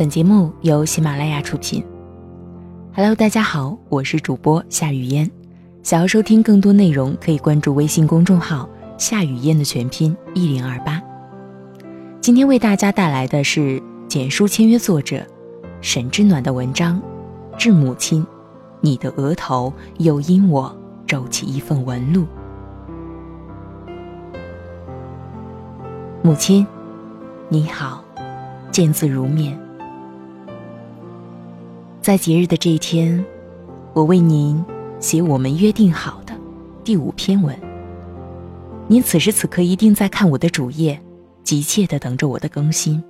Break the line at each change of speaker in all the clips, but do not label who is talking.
本节目由喜马拉雅出品。Hello，大家好，我是主播夏雨嫣。想要收听更多内容，可以关注微信公众号“夏雨嫣”的全拼一零二八。今天为大家带来的是简书签约作者沈之暖的文章《致母亲》，你的额头又因我皱起一份纹路。母亲，你好，见字如面。在节日的这一天，我为您写我们约定好的第五篇文。您此时此刻一定在看我的主页，急切的等着我的更新。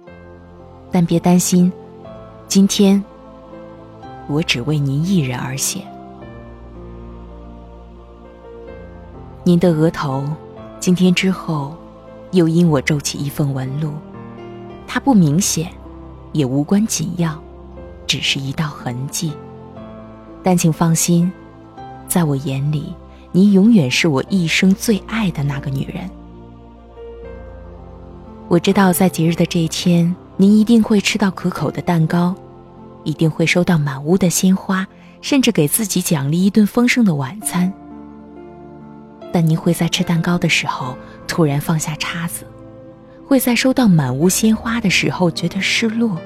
但别担心，今天我只为您一人而写。您的额头，今天之后，又因我皱起一份纹路，它不明显，也无关紧要。只是一道痕迹，但请放心，在我眼里，你永远是我一生最爱的那个女人。我知道，在节日的这一天，您一定会吃到可口的蛋糕，一定会收到满屋的鲜花，甚至给自己奖励一顿丰盛的晚餐。但您会在吃蛋糕的时候突然放下叉子，会在收到满屋鲜花的时候觉得失落。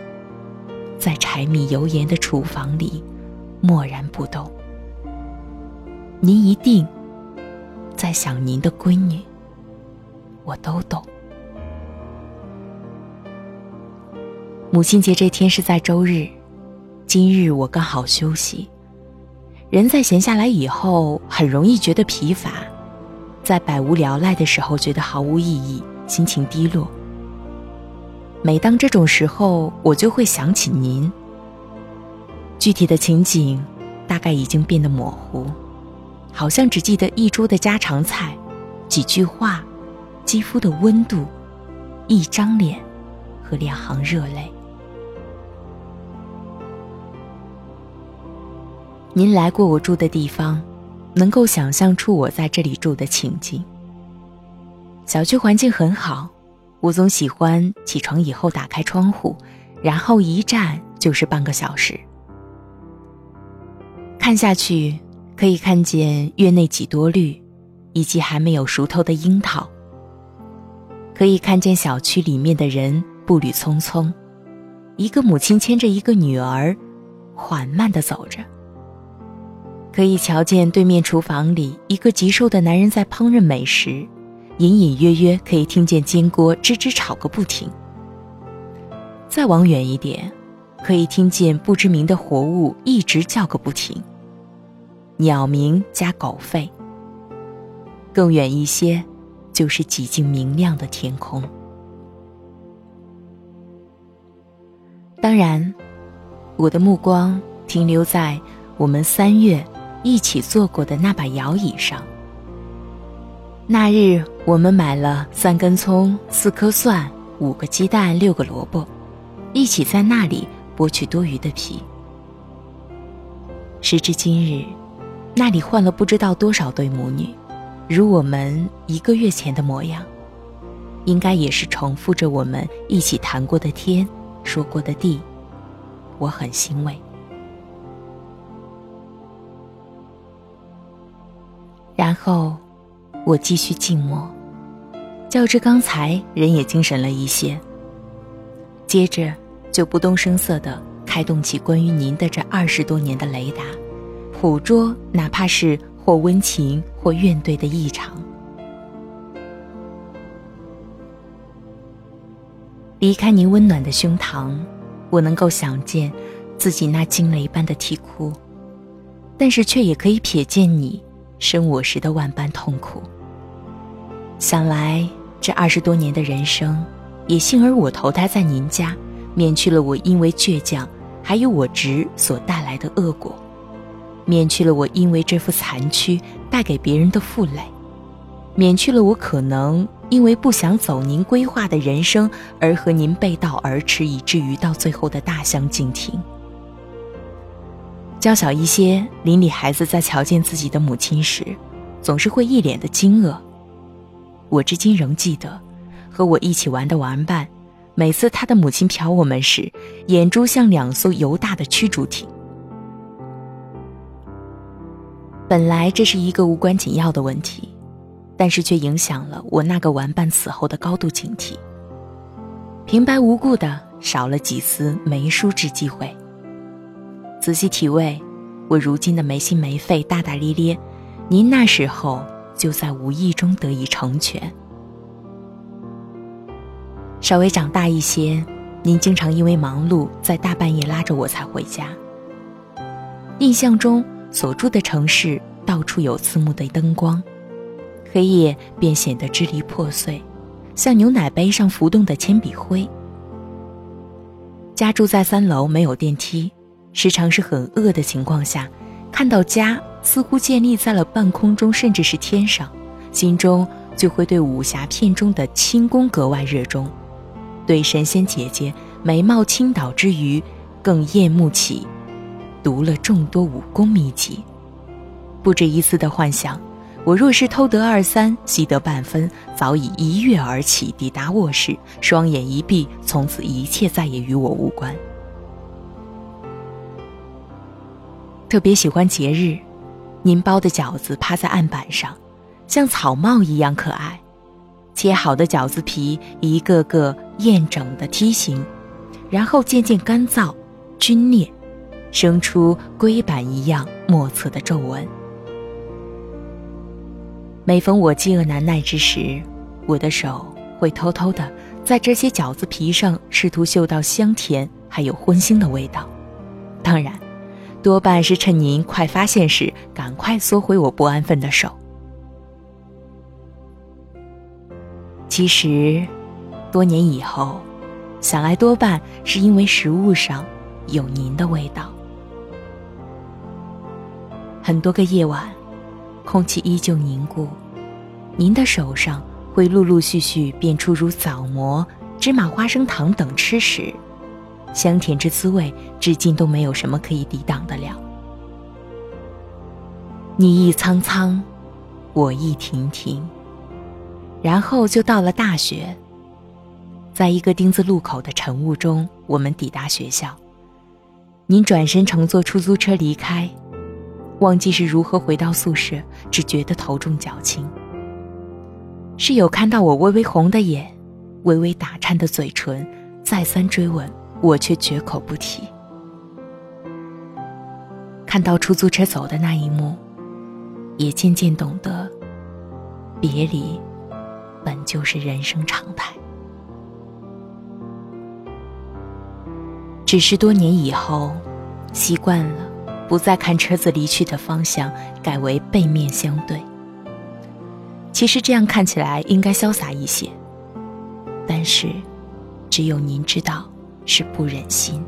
在柴米油盐的厨房里，默然不动。您一定在想您的闺女，我都懂。母亲节这天是在周日，今日我刚好休息。人在闲下来以后，很容易觉得疲乏，在百无聊赖的时候觉得毫无意义，心情低落。每当这种时候，我就会想起您。具体的情景，大概已经变得模糊，好像只记得一桌的家常菜，几句话，肌肤的温度，一张脸，和两行热泪。您来过我住的地方，能够想象出我在这里住的情景。小区环境很好。我总喜欢起床以后打开窗户，然后一站就是半个小时。看下去，可以看见院内几多绿，以及还没有熟透的樱桃。可以看见小区里面的人步履匆匆，一个母亲牵着一个女儿，缓慢地走着。可以瞧见对面厨房里一个极瘦的男人在烹饪美食。隐隐约约可以听见煎锅吱吱吵个不停。再往远一点，可以听见不知名的活物一直叫个不停。鸟鸣加狗吠。更远一些，就是几近明亮的天空。当然，我的目光停留在我们三月一起坐过的那把摇椅上。那日，我们买了三根葱、四颗蒜、五个鸡蛋、六个萝卜，一起在那里剥去多余的皮。时至今日，那里换了不知道多少对母女，如我们一个月前的模样，应该也是重复着我们一起谈过的天、说过的地。我很欣慰。然后。我继续静默，较之刚才人也精神了一些。接着就不动声色地开动起关于您的这二十多年的雷达，捕捉哪怕是或温情或怨怼的异常。离开您温暖的胸膛，我能够想见自己那惊雷般的啼哭，但是却也可以瞥见你生我时的万般痛苦。想来，这二十多年的人生，也幸而我投胎在您家，免去了我因为倔强，还有我执所带来的恶果，免去了我因为这副残躯带给别人的负累，免去了我可能因为不想走您规划的人生而和您背道而驰，以至于到最后的大相径庭。娇小一些，邻里孩子在瞧见自己的母亲时，总是会一脸的惊愕。我至今仍记得，和我一起玩的玩伴，每次他的母亲瞟我们时，眼珠像两艘犹大的驱逐艇。本来这是一个无关紧要的问题，但是却影响了我那个玩伴死后的高度警惕。平白无故的少了几丝没书之机会。仔细体味，我如今的没心没肺、大大咧咧，您那时候就在无意中得以成全。稍微长大一些，您经常因为忙碌，在大半夜拉着我才回家。印象中。所住的城市到处有刺目的灯光，黑夜便显得支离破碎，像牛奶杯上浮动的铅笔灰。家住在三楼，没有电梯，时常是很饿的情况下，看到家似乎建立在了半空中，甚至是天上，心中就会对武侠片中的轻功格外热衷，对神仙姐姐美貌倾倒之余，更厌恶起。读了众多武功秘籍，不止一次的幻想，我若是偷得二三，习得半分，早已一跃而起，抵达卧室，双眼一闭，从此一切再也与我无关。特别喜欢节日，您包的饺子趴在案板上，像草帽一样可爱。切好的饺子皮一个个艳整的梯形，然后渐渐干燥、皲裂。生出龟板一样莫测的皱纹。每逢我饥饿难耐之时，我的手会偷偷的在这些饺子皮上试图嗅到香甜还有荤腥的味道。当然，多半是趁您快发现时，赶快缩回我不安分的手。其实，多年以后，想来多半是因为食物上有您的味道。很多个夜晚，空气依旧凝固，您的手上会陆陆续续变出如枣馍、芝麻花生糖等吃食，香甜之滋味，至今都没有什么可以抵挡得了。你一苍苍，我一亭亭，然后就到了大学。在一个丁字路口的晨雾中，我们抵达学校。您转身乘坐出租车离开。忘记是如何回到宿舍，只觉得头重脚轻。室友看到我微微红的眼，微微打颤的嘴唇，再三追问，我却绝口不提。看到出租车走的那一幕，也渐渐懂得，别离本就是人生常态。只是多年以后，习惯了。不再看车子离去的方向，改为背面相对。其实这样看起来应该潇洒一些，但是，只有您知道是不忍心。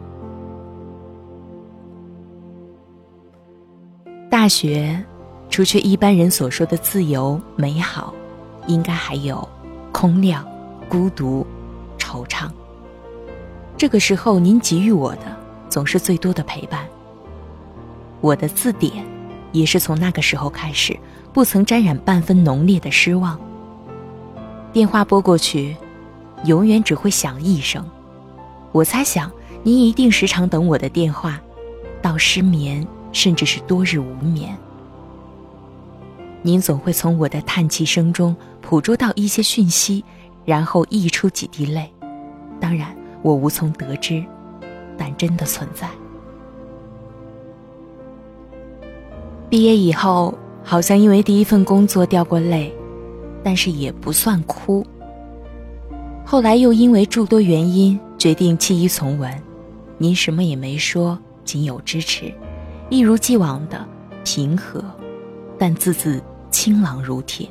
大学，除却一般人所说的自由美好，应该还有空亮、孤独、惆怅。这个时候，您给予我的总是最多的陪伴。我的字典，也是从那个时候开始，不曾沾染半分浓烈的失望。电话拨过去，永远只会响一声。我猜想，您一定时常等我的电话，到失眠，甚至是多日无眠。您总会从我的叹气声中捕捉到一些讯息，然后溢出几滴泪。当然，我无从得知，但真的存在。毕业以后，好像因为第一份工作掉过泪，但是也不算哭。后来又因为诸多原因，决定弃医从文。您什么也没说，仅有支持，一如既往的平和，但字字清朗如铁。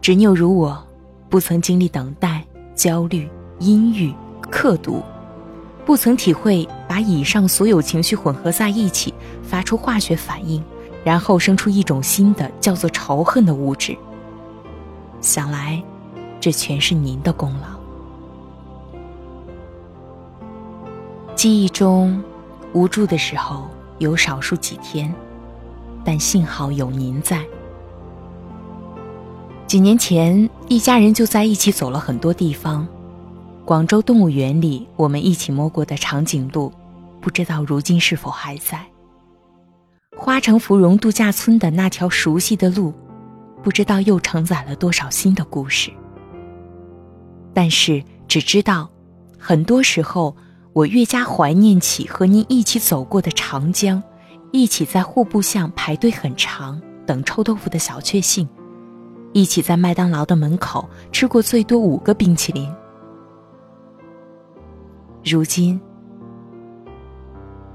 执拗如我，不曾经历等待、焦虑、阴郁、刻毒，不曾体会把以上所有情绪混合在一起，发出化学反应。然后生出一种新的叫做仇恨的物质。想来，这全是您的功劳。记忆中，无助的时候有少数几天，但幸好有您在。几年前，一家人就在一起走了很多地方，广州动物园里我们一起摸过的长颈鹿，不知道如今是否还在。花城芙蓉度假村的那条熟悉的路，不知道又承载了多少新的故事。但是只知道，很多时候我越加怀念起和您一起走过的长江，一起在户部巷排队很长等臭豆腐的小确幸，一起在麦当劳的门口吃过最多五个冰淇淋。如今，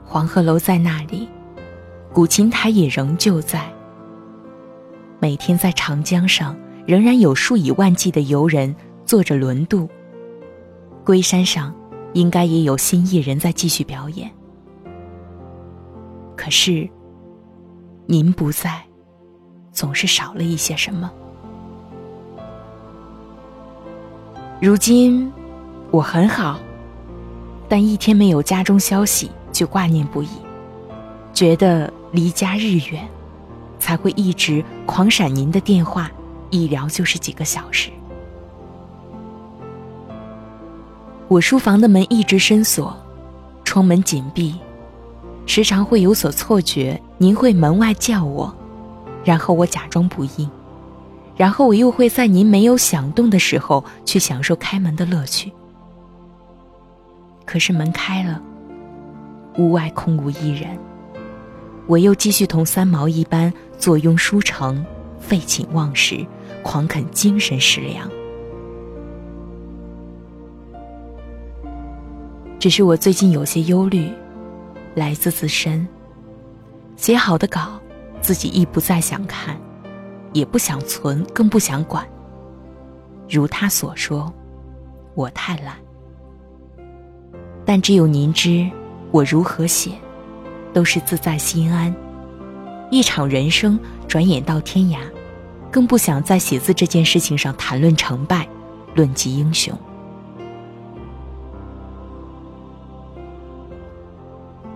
黄鹤楼在那里，古琴台也仍旧在。每天在长江上，仍然有数以万计的游人。坐着轮渡，龟山上应该也有新艺人在继续表演。可是，您不在，总是少了一些什么。如今我很好，但一天没有家中消息就挂念不已，觉得离家日远，才会一直狂闪您的电话，一聊就是几个小时。我书房的门一直深锁，窗门紧闭，时常会有所错觉，您会门外叫我，然后我假装不应，然后我又会在您没有响动的时候去享受开门的乐趣。可是门开了，屋外空无一人，我又继续同三毛一般坐拥书城，废寝忘食，狂啃精神食粮。只是我最近有些忧虑，来自自身。写好的稿，自己亦不再想看，也不想存，更不想管。如他所说，我太懒。但只有您知，我如何写，都是自在心安。一场人生转眼到天涯，更不想在写字这件事情上谈论成败，论及英雄。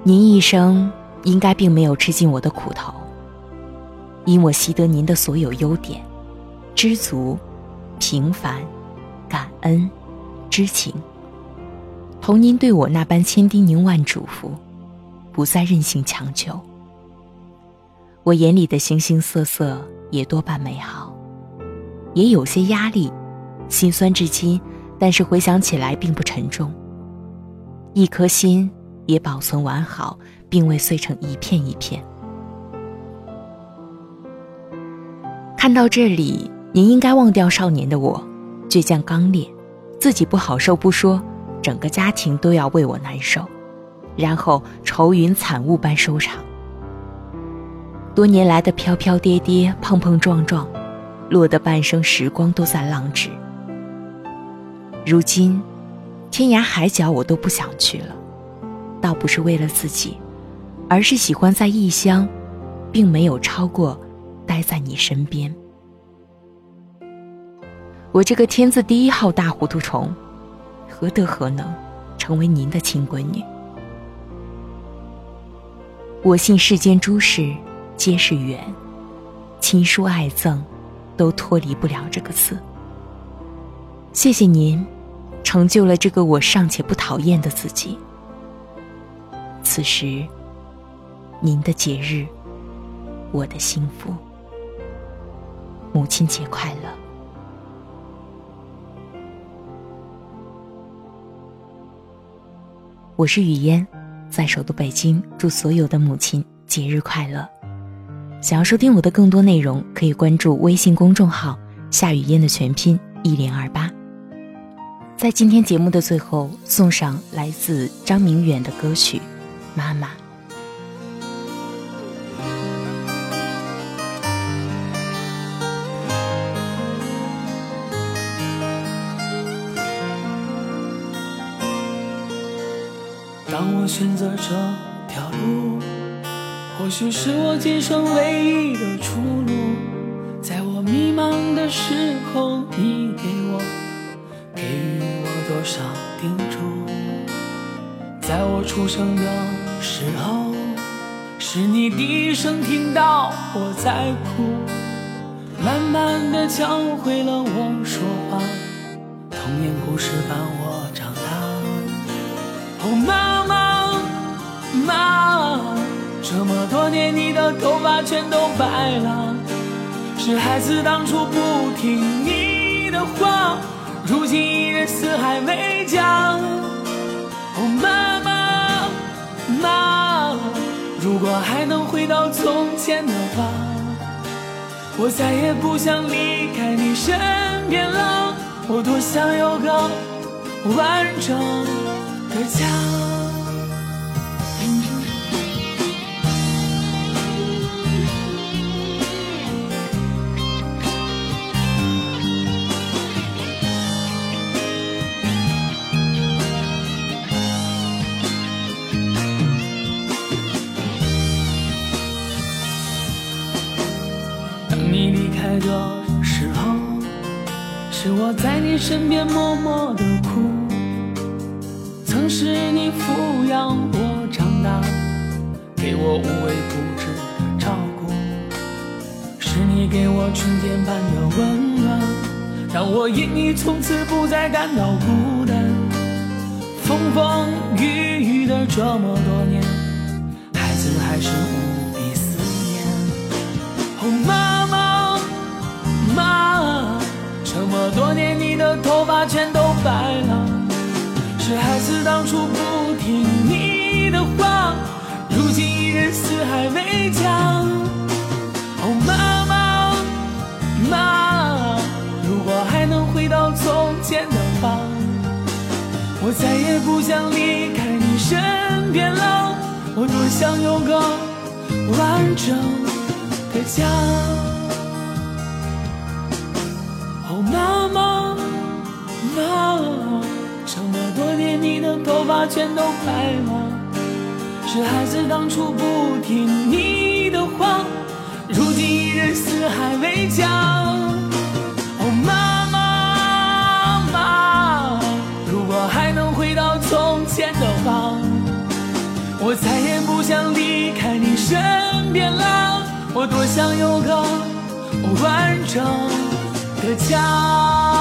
您一生应该并没有吃尽我的苦头，因我习得您的所有优点，知足、平凡、感恩、知情，同您对我那般千叮咛万嘱咐，不再任性强求。我眼里的形形色色也多半美好，也有些压力，心酸至今，但是回想起来并不沉重。一颗心。也保存完好，并未碎成一片一片。看到这里，您应该忘掉少年的我，倔强刚烈，自己不好受不说，整个家庭都要为我难受，然后愁云惨雾般收场。多年来的飘飘跌跌、碰碰撞撞，落得半生时光都在浪掷。如今，天涯海角我都不想去了。倒不是为了自己，而是喜欢在异乡，并没有超过待在你身边。我这个天字第一号大糊涂虫，何德何能成为您的亲闺女？我信世间诸事皆是缘，亲疏爱憎都脱离不了这个字。谢谢您，成就了这个我尚且不讨厌的自己。此时，您的节日，我的幸福。母亲节快乐！我是雨嫣，在首都北京，祝所有的母亲节日快乐。想要收听我的更多内容，可以关注微信公众号“夏雨嫣”的全拼一零二八。在今天节目的最后，送上来自张明远的歌曲。妈妈，
当我选择这条路，或许是我今生唯一的出路。在我迷茫的时候，你给我给予我多少叮嘱？在我出生的。时候，是你低声听到我在哭，慢慢的教会了我说话，童年故事伴我长大。哦，妈妈，妈，这么多年你的头发全都白了，是孩子当初不听你的话，如今一人四海为家。哦，妈妈。那，如果还能回到从前的话，我再也不想离开你身边了。我多想有个完整的家。你身边默默的哭。曾是你抚养我长大，给我无微不至的照顾。是你给我春天般的温暖，让我因你从此不再感到孤单。风风雨雨的这么多年，孩子还是无比思念。哦，妈妈。妈，这么多年你的头发全都白了，是孩子当初不听你的话，如今一人四海为家。哦，妈妈，妈，如果还能回到从前的话，我再也不想离开你身边了，我多想有个完整的家。妈妈，妈，这么多年你的头发全都白了，是孩子当初不听你的话，如今一人四海为家。哦，妈妈，妈，如果还能回到从前的话，我再也不想离开你身边了，我多想有个完整。的家。